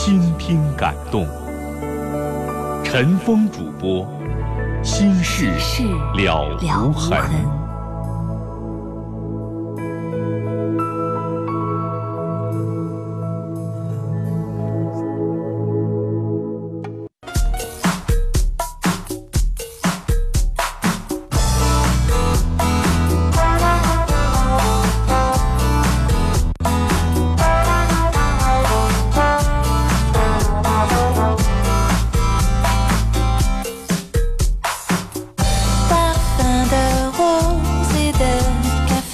倾听感动，陈峰主播，心事了无痕。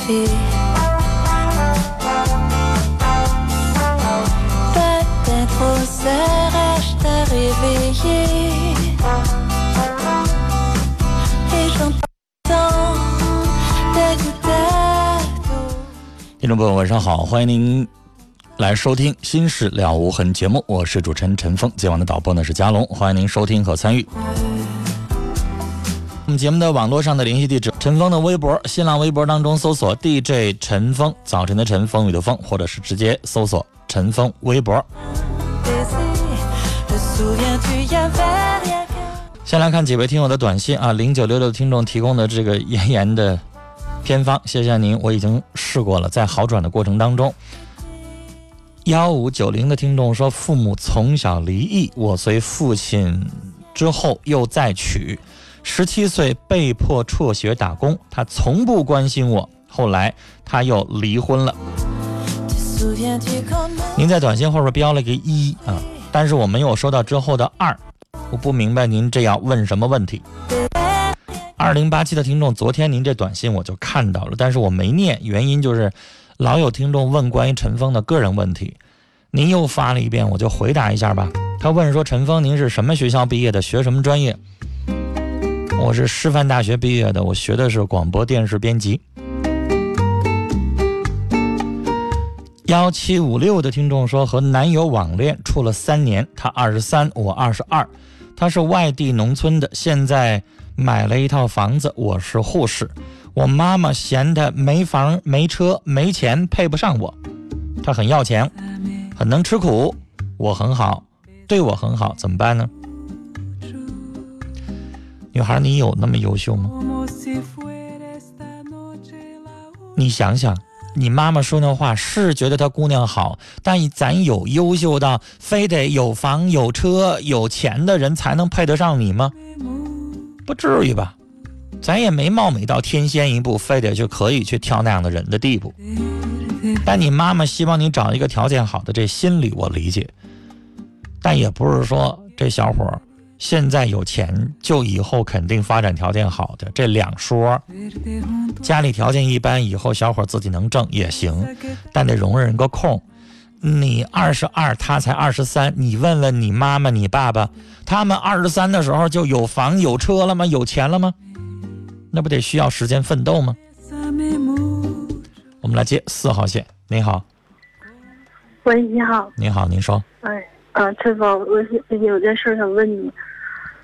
听众朋友，晚上好，欢迎您来收听《心事了无痕》节目，我是主持人陈峰，今晚的导播呢是嘉龙，欢迎您收听和参与。节目的网络上的联系地址：陈峰的微博、新浪微博当中搜索 DJ 陈峰，早晨的晨，风雨的风，或者是直接搜索陈峰微博。先来看几位听友的短信啊，零九六六听众提供的这个咽炎的。偏方，谢谢您，我已经试过了，在好转的过程当中。幺五九零的听众说，父母从小离异，我随父亲之后又再娶，十七岁被迫辍学打工，他从不关心我，后来他又离婚了。您在短信后边标了个一啊，但是我没有收到之后的二，我不明白您这样问什么问题。二零八七的听众，昨天您这短信我就看到了，但是我没念，原因就是老有听众问关于陈峰的个人问题，您又发了一遍，我就回答一下吧。他问说：“陈峰，您是什么学校毕业的？学什么专业？”我是师范大学毕业的，我学的是广播电视编辑。幺七五六的听众说，和男友网恋处了三年，他二十三，我二十二，他是外地农村的，现在。买了一套房子，我是护士。我妈妈嫌他没房没车没钱，配不上我。他很要钱，很能吃苦。我很好，对我很好，怎么办呢？女孩，你有那么优秀吗？你想想，你妈妈说那话是觉得她姑娘好，但咱有优秀到非得有房有车有钱的人才能配得上你吗？不至于吧，咱也没貌美到天仙一步，非得就可以去挑那样的人的地步。但你妈妈希望你找一个条件好的，这心理我理解。但也不是说这小伙现在有钱就以后肯定发展条件好的，这两说。家里条件一般，以后小伙自己能挣也行，但得容忍个空。你二十二，他才二十三。你问问你妈妈、你爸爸，他们二十三的时候就有房有车了吗？有钱了吗？那不得需要时间奋斗吗？我们来接四号线。你好，喂，你好，你好，您说。哎，啊，陈芳，我有有件事想问你，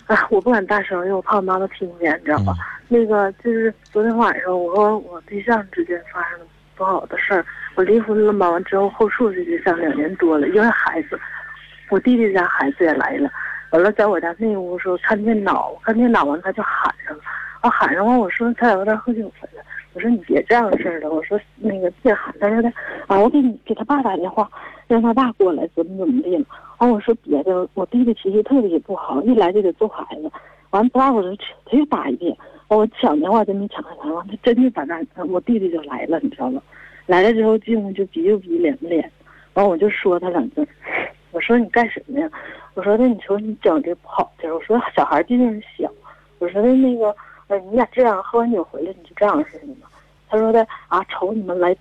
啊，我不敢大声，因为我怕我妈妈听见，你知道吧？那个就是昨天晚上我和我对象之间发生了不好的事儿，我离婚了嘛，完之后后处这对象两年多了，因为孩子，我弟弟家孩子也来了，完了在我家那屋时候看电脑，看电脑完他就喊上了，啊喊上完我说他有点喝酒回来。我说你别这样式儿的，我说那个别喊，他说的啊，我给你给他爸打电话，让他爸过来，怎么怎么地了。完我说别的，我弟弟脾气特别不好，一来就得揍孩子。完不大会儿他又打一遍，我抢电话真没抢上来，完他真就把那我弟弟就来了，你知道吗？来了之后进屋就逼就逼脸不脸，完我就说他两句，我说你干什么呀？我说那你说你整这不好劲儿，我说小孩毕竟是小，我说的那个。你俩这样喝完酒回来你就这样似的吗？他说的啊，瞅你们来，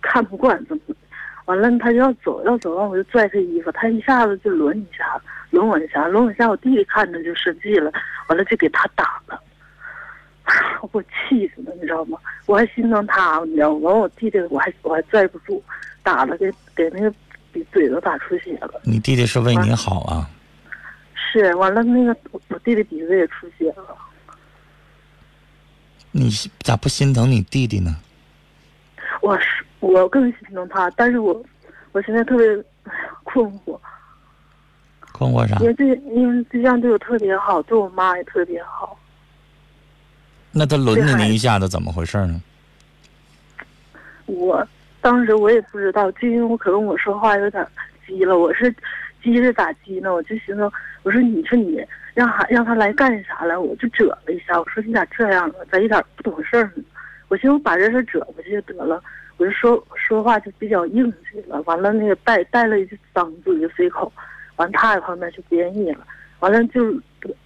看不惯怎么怎么，完了他就要走要走完我就拽他衣服，他一下子就抡一下，抡我一下，抡我一下，我弟弟看着就生气了，完了就给他打了，我气死了，你知道吗？我还心疼他，你知道吗？完我弟弟我还我还拽不住，打了给给那个比嘴都打出血了。你弟弟是为你好啊？是，完了那个我弟弟鼻子也出血了。你咋不心疼你弟弟呢？我是我更心疼他，但是我我现在特别困惑。困惑啥？因为对，因为对象对我特别好，对我妈也特别好。那他轮着你一下子，怎么回事呢？我当时我也不知道，就因为我可能我说话有点急了，我是急着咋急呢？我就寻思，我说你说你。让他让他来干啥了？我就折了一下，我说你咋这样了？咋一点不懂事儿呢？我寻思我把这事折过去就得了，我就说说话就比较硬气了。完了那个带带了一句脏字就随口，完他在旁边就不愿意了。完了就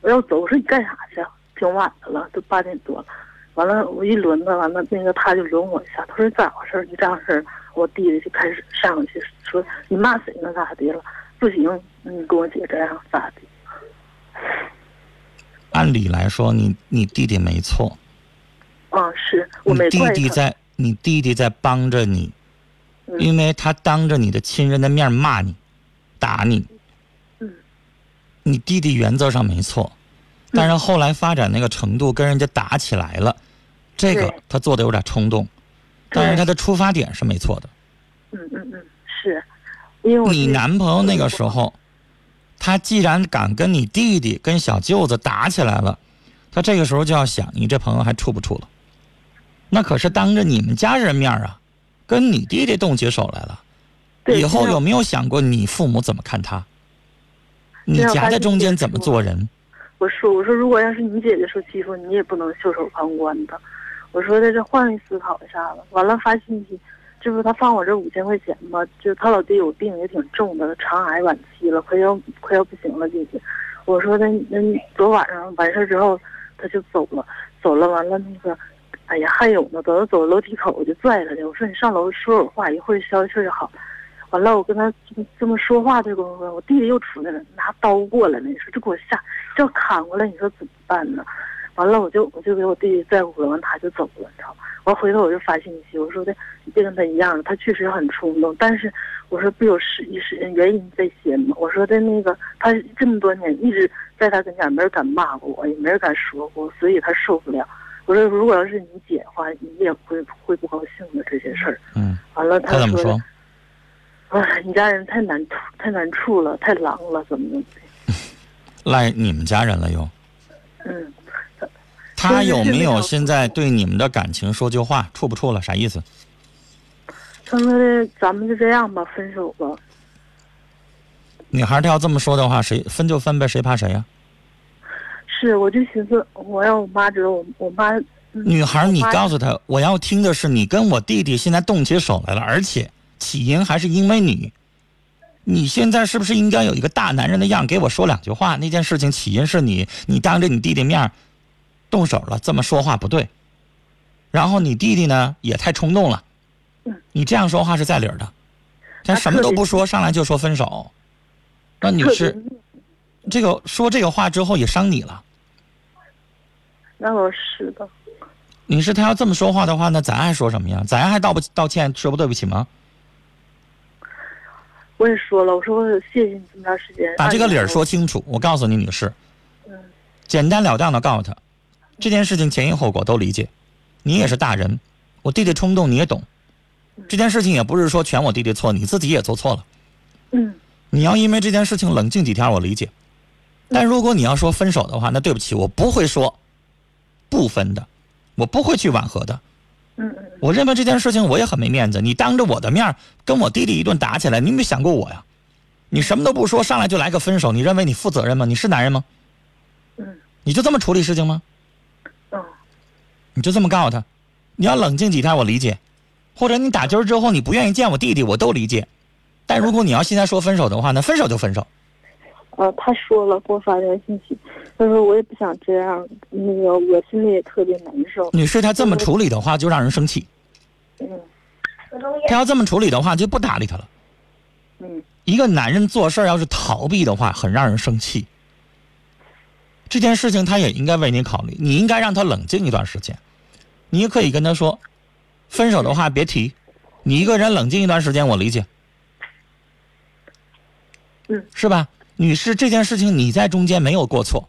我要走，我说你干啥去？挺晚的了，都八点多了。完了我一轮子，完了那个他就轮我一下，他说咋回事？就这样式儿，我弟弟就开始上去说你骂谁呢？咋的了？不行，你跟我姐这样咋的？按理来说，你你弟弟没错。啊，是我没弟弟在，你弟弟在帮着你，因为他当着你的亲人的面骂你，打你。嗯。你弟弟原则上没错，但是后来发展那个程度，跟人家打起来了，这个他做的有点冲动，但是他的出发点是没错的。嗯嗯嗯，是，因为你男朋友那个时候。他既然敢跟你弟弟、跟小舅子打起来了，他这个时候就要想：你这朋友还处不处了？那可是当着你们家人面啊，跟你弟弟动起手来了。以后有没有想过你父母怎么看他？你夹在中间怎么做人？我说：“我说，如果要是你姐姐受欺负，你也不能袖手旁观的。”我说的这换位思考一下子，完了发信息。这不他放我这五千块钱吗？就他老弟有病也挺重的，肠癌晚期了，快要快要不行了，姐姐。我说那那昨晚上完事之后他就走了，走了完了那个，哎呀还有呢，走着走楼梯口我就拽他去，我说你上楼说会儿话，一会儿消气就好。完了我跟他这么说话的功夫，我弟弟又出来了，拿刀过来了，你说这给我吓，这要砍过来，你说怎么办呢？完了，我就我就给我弟弟拽回来，完他就走了，你知道吗？完回头我就发信息，我说的你别跟他一样，他确实很冲动，但是我说不有时时原因在先吗？我说的那个他这么多年一直在他跟前，没人敢骂过我，也没人敢说过，所以他受不了。我说如果要是你姐的话，你也会会不高兴的这些事儿。嗯。完了，他怎么说？啊，你家人太难处，太难处了，太狼了，怎么怎么的？赖你们家人了又？嗯。他有没有现在对你们的感情说句话？处不处了？啥意思？他说的，咱们就这样吧，分手吧。女孩她要这么说的话，谁分就分呗，谁怕谁呀？是，我就寻思，我让我妈知道，我我妈。女孩，你告诉她，我要听的是你跟我弟弟现在动起手来了，而且起因还是因为你。你现在是不是应该有一个大男人的样，给我说两句话？那件事情起因是你，你当着你弟弟面。动手了，这么说话不对。然后你弟弟呢也太冲动了，你这样说话是在理的。他什么都不说，上来就说分手，那你是，这个说这个话之后也伤你了。那我是的。女士，他要这么说话的话，那咱还说什么呀？咱还道不道歉，说不对不起吗？我也说了，我说我谢谢你这么长时间，把这个理儿说清楚。我告诉你，女士，嗯简单了当的告诉他，这件事情前因后果都理解，你也是大人，我弟弟冲动你也懂，这件事情也不是说全我弟弟错，你自己也做错了。嗯你要因为这件事情冷静几天，我理解。但如果你要说分手的话，那对不起，我不会说不分的，我不会去挽回的。嗯嗯我认为这件事情我也很没面子，你当着我的面儿跟我弟弟一顿打起来，你有没有想过我呀？你什么都不说，上来就来个分手，你认为你负责任吗？你是男人吗？嗯你就这么处理事情吗？嗯你就这么告诉他，你要冷静几天，我理解。或者你打今儿之后你不愿意见我弟弟，我都理解。但如果你要现在说分手的话，那分手就分手。呃，他说了，给我发条信息，他说我也不想这样，那个我心里也特别难受。女士，他这么处理的话，就让人生气。嗯他要这么处理的话，就不搭理他了。嗯一个男人做事儿要是逃避的话，很让人生气。这件事情他也应该为你考虑，你应该让他冷静一段时间。你也可以跟他说，分手的话别提，你一个人冷静一段时间，我理解。嗯，是吧，女士？这件事情你在中间没有过错，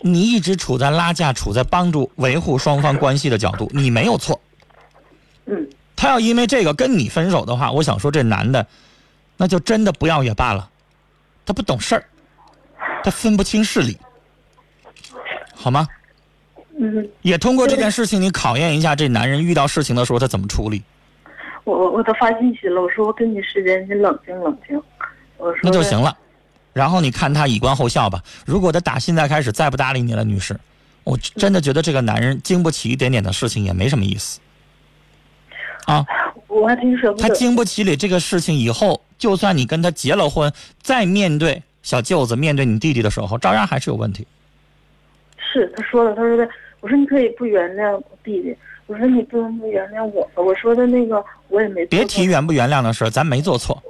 你一直处在拉架、处在帮助维护双方关系的角度，你没有错。嗯他要因为这个跟你分手的话，我想说这男的，那就真的不要也罢了。他不懂事儿，他分不清事理，好吗？嗯，也通过这件事情，你考验一下这男人遇到事情的时候他怎么处理。我我我都发信息了，我说我给你时间，你冷静冷静。那就行了。然后你看他以观后效吧。如果他打现在开始再不搭理你了，女士，我真的觉得这个男人经不起一点点的事情也没什么意思。啊，我还挺舍不他。经不起你这个事情以后，就算你跟他结了婚，再面对小舅子、面对你弟弟的时候，照样还是有问题。是，他说了，他说的，我说你可以不原谅我弟弟，我说你不能不原谅我吧，我说的那个我也没别提原不原谅的事儿，咱没做错。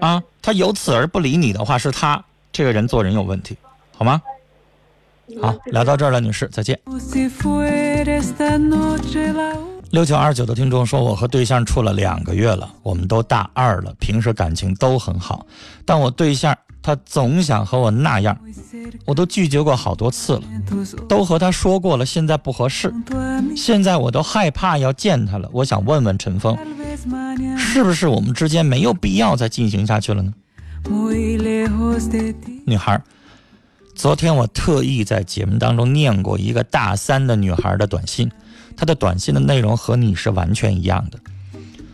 啊，他由此而不理你的话，是他这个人做人有问题，好吗？好，聊到这儿了，女士，再见。六九二九的听众说，我和对象处了两个月了，我们都大二了，平时感情都很好，但我对象他总想和我那样，我都拒绝过好多次了，都和他说过了，现在不合适，现在我都害怕要见他了。我想问问陈峰，是不是我们之间没有必要再进行下去了呢？女孩，昨天我特意在节目当中念过一个大三的女孩的短信，她的短信的内容和你是完全一样的。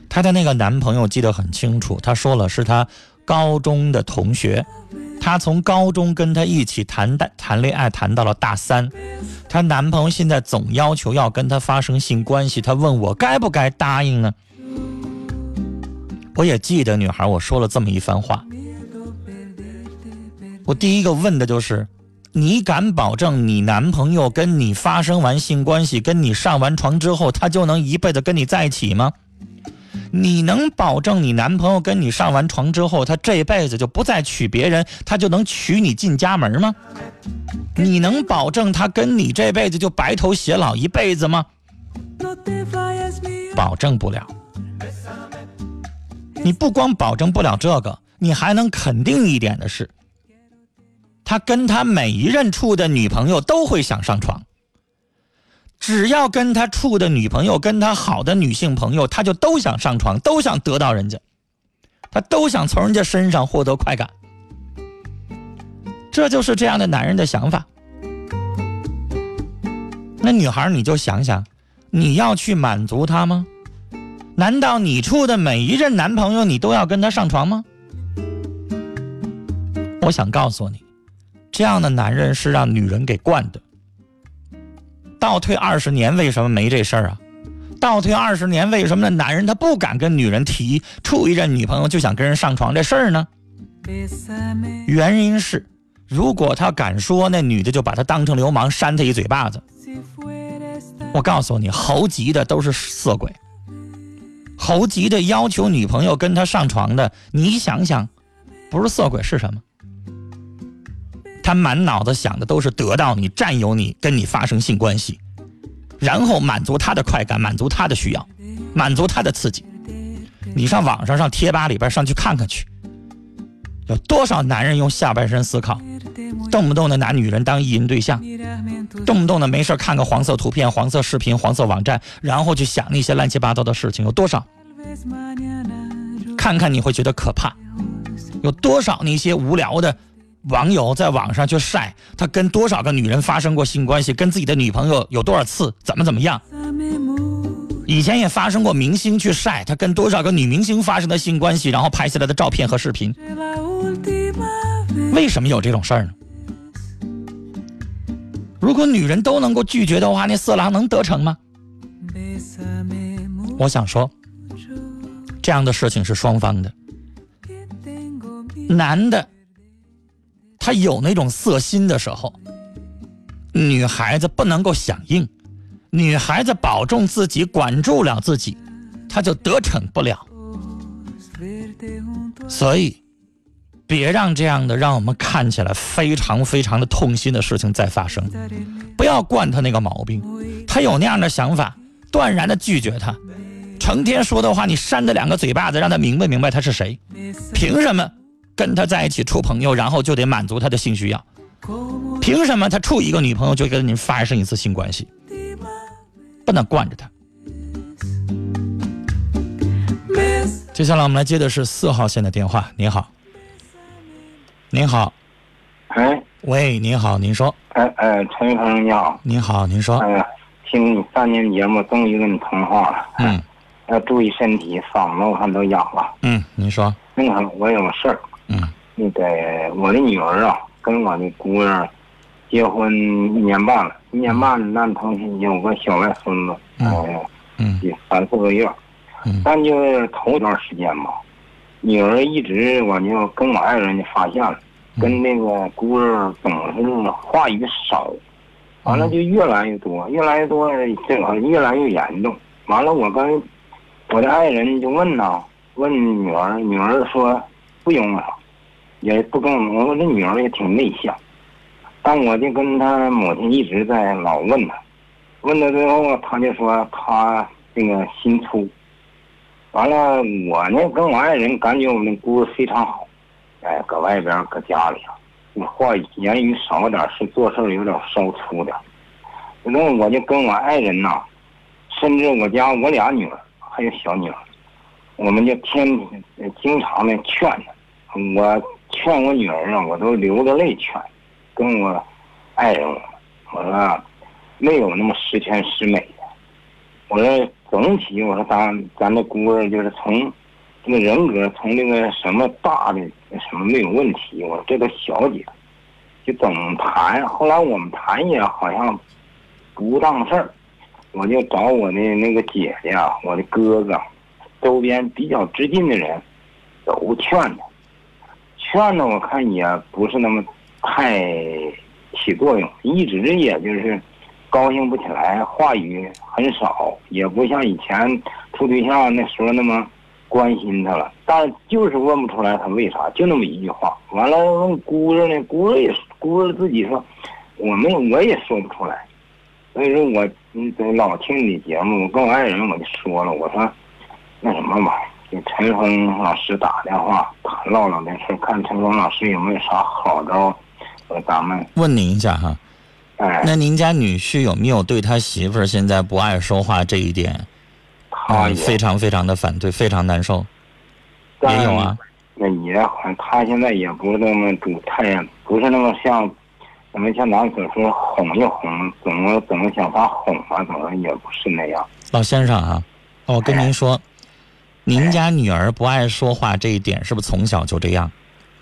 她的那个男朋友记得很清楚，她说了是她高中的同学，她从高中跟他一起谈谈谈恋爱谈到了大三，她男朋友现在总要求要跟她发生性关系，她问我该不该答应呢？我也记得女孩我说了这么一番话，我第一个问的就是，你敢保证你男朋友跟你发生完性关系，跟你上完床之后，他就能一辈子跟你在一起吗？你能保证你男朋友跟你上完床之后，他这辈子就不再娶别人，他就能娶你进家门吗？你能保证他跟你这辈子就白头偕老一辈子吗？保证不了。你不光保证不了这个，你还能肯定一点的是，他跟他每一任处的女朋友都会想上床。只要跟他处的女朋友跟他好的女性朋友，他就都想上床，都想得到人家，他都想从人家身上获得快感。这就是这样的男人的想法。那女孩，你就想想，你要去满足他吗？难道你处的每一任男朋友，你都要跟他上床吗？我想告诉你，这样的男人是让女人给惯的。倒退二十年，为什么没这事儿啊？倒退二十年，为什么那男人他不敢跟女人提处一任女朋友就想跟人上床这事儿呢？原因是，如果他敢说，那女的就把他当成流氓，扇他一嘴巴子。我告诉你，猴急的都是色鬼，猴急的要求女朋友跟他上床的，你想想，不是色鬼是什么？他满脑子想的都是得到你、占有你、跟你发生性关系，然后满足他的快感，满足他的需要，满足他的刺激。你上网上上贴吧里边上去看看去，有多少男人用下半身思考，动不动的拿女人当意淫对象，动不动的没事看个黄色图片、黄色视频、黄色网站，然后去想那些乱七八糟的事情，有多少？看看你会觉得可怕。有多少那些无聊的网友在网上去晒他跟多少个女人发生过性关系，跟自己的女朋友有多少次，怎么怎么样？以前也发生过明星去晒他跟多少个女明星发生的性关系，然后拍下来的照片和视频。为什么有这种事儿呢？如果女人都能够拒绝的话，那色狼能得逞吗？我想说，这样的事情是双方的。男的，他有那种色心的时候，女孩子不能够响应，女孩子保重自己，管住了自己，他就得逞不了。所以，别让这样的让我们看起来非常非常的痛心的事情再发生。不要惯他那个毛病，他有那样的想法，断然的拒绝他。成天说的话，你扇他两个嘴巴子，让他明白明白他是谁。凭什么？跟他在一起处朋友，然后就得满足他的性需要。凭什么他处一个女朋友就跟你发生一次性关系？不能惯着他。接下来我们来接的是四号线的电话。您好，您好，哎喂，您好，您说，哎哎，陈鹏你好，您好，您说，哎呀，听你三年节目，终于跟你通话了。嗯要注意身体，嗓子我看都哑了。嗯，您说，那个我有个事儿，嗯。那个我的女儿啊，跟我的姑娘结婚一年半了，一年半那同时有个小外孙子，嗯。也三四个月，嗯。但就是头一段时间吧，女儿一直我就跟我爱人就发现了，跟那个姑娘总是话语少，完了就越来越多，越来越多，这个越来越严重。完了，我跟我的爱人就问呐，问女儿，女儿说不用了，也不跟我。我这女儿也挺内向，但我就跟她母亲一直在老问她，问到最后，她就说她那个心粗。完了，我呢跟我爱人感觉我们姑非常好，哎，搁外边搁家里啊，话言语少点，是做事有点稍粗点。那我就跟我爱人呐、甚至我家我俩女儿还有小女儿，我们就天天经常的劝她。我劝我女儿啊，我都流着泪劝，跟我爱人我，说没有那么十全十美的。我说总体，我说咱咱这姑儿就是从这个人格，从这个什么大的什么没有问题，我说这个小姐就总谈，后来我们谈也好像不当事儿，我就找我的那个姐姐啊，我的哥哥，周边比较知近的人都劝他，劝的我看也不是那么太起作用，一直也就是高兴不起来，话语很少，也不像以前处对象那时候那么关心他了。但就是问不出来他为啥，就那么一句话。完了问姑子呢，姑子也姑子自己说，我没有，我也说不出来。所以说我嗯老听你节目，我跟我爱人我就说了，我说那什么吧，给陈峰老师打电话谈唠唠这事儿，看陈峰老师有没有啥好招，呃，咱们问您一下哈，哎，那您家女婿有没有对他媳妇儿现在不爱说话这一点，啊、他也非常非常的反对，非常难受？也有啊，那也他现在也不是那么主他也，不是那么像，咱们像咱所说哄一哄，怎么怎么想法哄啊，怎么也不是那样。老先生啊，我跟您说，您家女儿不爱说话这一点是不是从小就这样？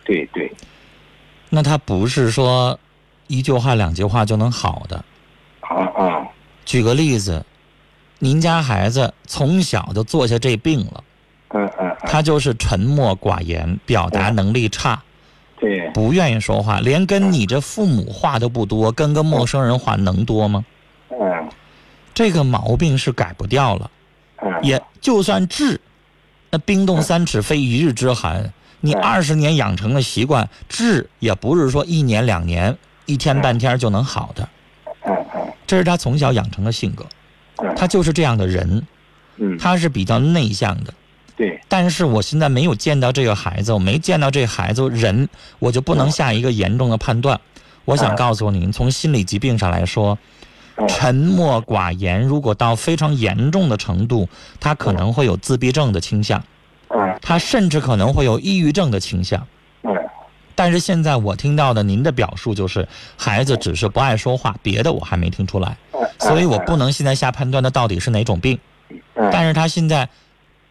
对对，那她不是说一句话两句话就能好的。啊啊，举个例子，您家孩子从小就坐下这病了，嗯嗯嗯，他就是沉默寡言，表达能力差，对，不愿意说话，连跟你这父母话都不多，跟个陌生人话能多吗？嗯。这个毛病是改不掉了，嗯，也就算治，那冰冻三尺非一日之寒。你嗯二十年养成的习惯，治也不是说一年两年、一天半天就能好的。这是他从小养成的性格，嗯。他就是这样的人，嗯，他是比较内向的，对，但是我现在没有见到这个孩子，我没见到这孩子人，我就不能下一个严重的判断。我想告诉您，从心理疾病上来说，嗯沉默寡言，如果到非常严重的程度，他可能会有自闭症的倾向，嗯他甚至可能会有抑郁症的倾向。嗯但是现在我听到的您的表述就是，孩子只是不爱说话，别的我还没听出来，所以我不能现在下判断他到底是哪种病。嗯但是他现在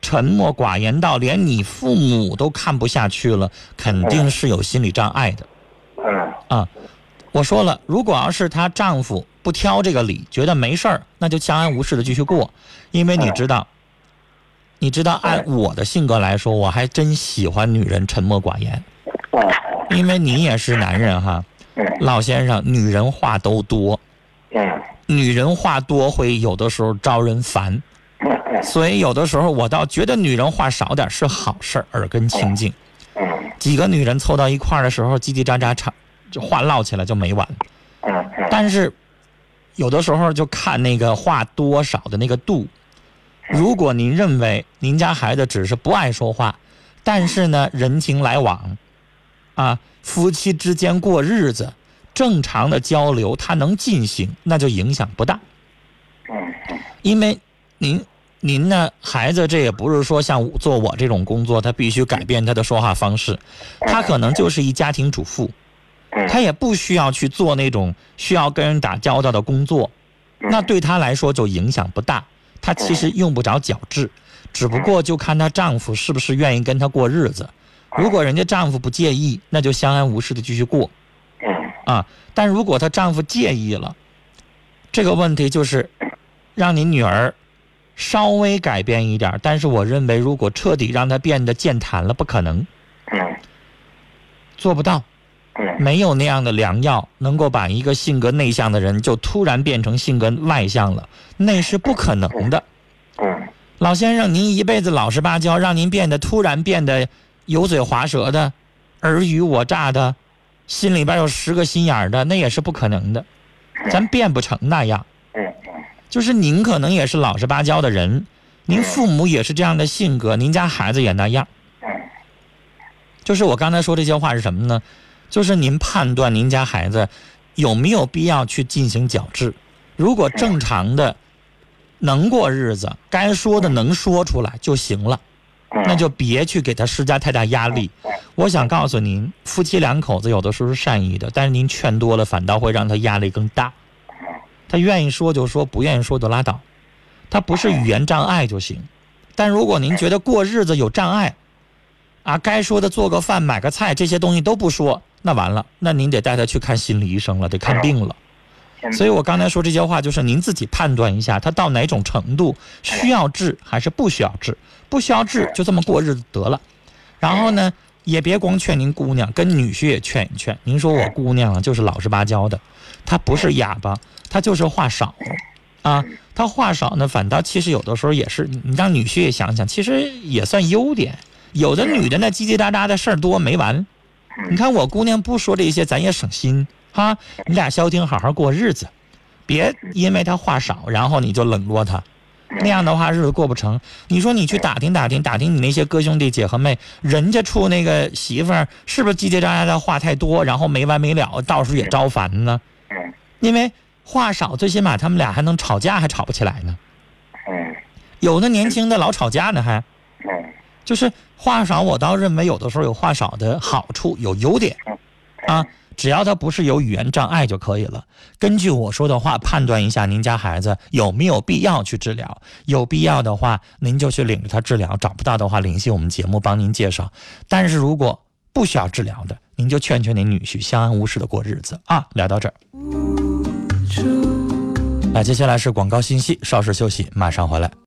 沉默寡言到连你父母都看不下去了，肯定是有心理障碍的。嗯啊。我说了，如果要是她丈夫不挑这个理，觉得没事儿，那就相安无事的继续过，因为你知道，你知道按我的性格来说，我还真喜欢女人沉默寡言，嗯因为你也是男人哈，嗯。老先生，女人话都多，嗯。女人话多会有的时候招人烦。嗯所以有的时候我倒觉得女人话少点是好事儿，耳根清净。嗯。几个女人凑到一块儿的时候，叽叽喳喳吵，这话唠起来就没完。嗯。但是有的时候就看那个话多少的那个度。如果您认为您家孩子只是不爱说话，但是呢人情来往，啊，夫妻之间过日子，正常的交流他能进行，那就影响不大。嗯因为您您呢，孩子这也不是说像做我这种工作，他必须改变他的说话方式，他可能就是一家庭主妇，他也不需要去做那种需要跟人打交道的工作，那对她来说就影响不大，她其实用不着矫治，只不过就看她丈夫是不是愿意跟她过日子，如果人家丈夫不介意，那就相安无事的继续过。嗯。啊，但如果她丈夫介意了，这个问题就是让你女儿稍微改变一点，但是我认为如果彻底让她变得健谈了，不可能，嗯。做不到，嗯没有那样的良药能够把一个性格内向的人就突然变成性格外向了，那是不可能的。嗯老先生，您一辈子老实巴交，让您变得突然变得油嘴滑舌的、尔虞我诈的，心里边有十个心眼儿的，那也是不可能的，咱变不成那样。嗯就是您可能也是老实巴交的人，您父母也是这样的性格，您家孩子也那样。就是我刚才说这些话是什么呢？就是您判断您家孩子有没有必要去进行矫治。如果正常的能过日子，该说的能说出来就行了，那就别去给他施加太大压力。我想告诉您，夫妻两口子有的时候是善意的，但是您劝多了，反倒会让他压力更大。他愿意说就说，不愿意说就拉倒。他不是语言障碍就行。但如果您觉得过日子有障碍，啊，该说的做个饭、买个菜这些东西都不说，那完了，那您得带他去看心理医生了，得看病了。所以我刚才说这些话，就是您自己判断一下，他到哪种程度需要治还是不需要治，不需要治就这么过日子得了。然后呢，也别光劝您姑娘，跟女婿也劝一劝。您说我姑娘啊，就是老实巴交的，她不是哑巴，她就是话少，啊，她话少呢，反倒其实有的时候也是，你让女婿也想想，其实也算优点。有的女的那叽叽喳喳的事儿多没完，你看我姑娘不说这些，咱也省心哈。你俩消停，好好过日子，别因为她话少，然后你就冷落她。那样的话，日子过不成。你说你去打听打听，打听你那些哥兄弟姐和妹，人家处那个媳妇儿是不是叽叽喳喳的话太多，然后没完没了，到时候也招烦呢？嗯因为话少，最起码他们俩还能吵架，还吵不起来呢。嗯有的年轻的老吵架呢，还嗯就是话少，我倒认为有的时候有话少的好处，有优点啊。只要他不是有语言障碍就可以了。根据我说的话判断一下您家孩子有没有必要去治疗，有必要的话您就去领着他治疗，找不到的话联系我们节目帮您介绍。但是如果不需要治疗的，您就劝劝您女婿相安无事的过日子啊。聊到这儿，那接下来是广告信息，稍事休息，马上回来。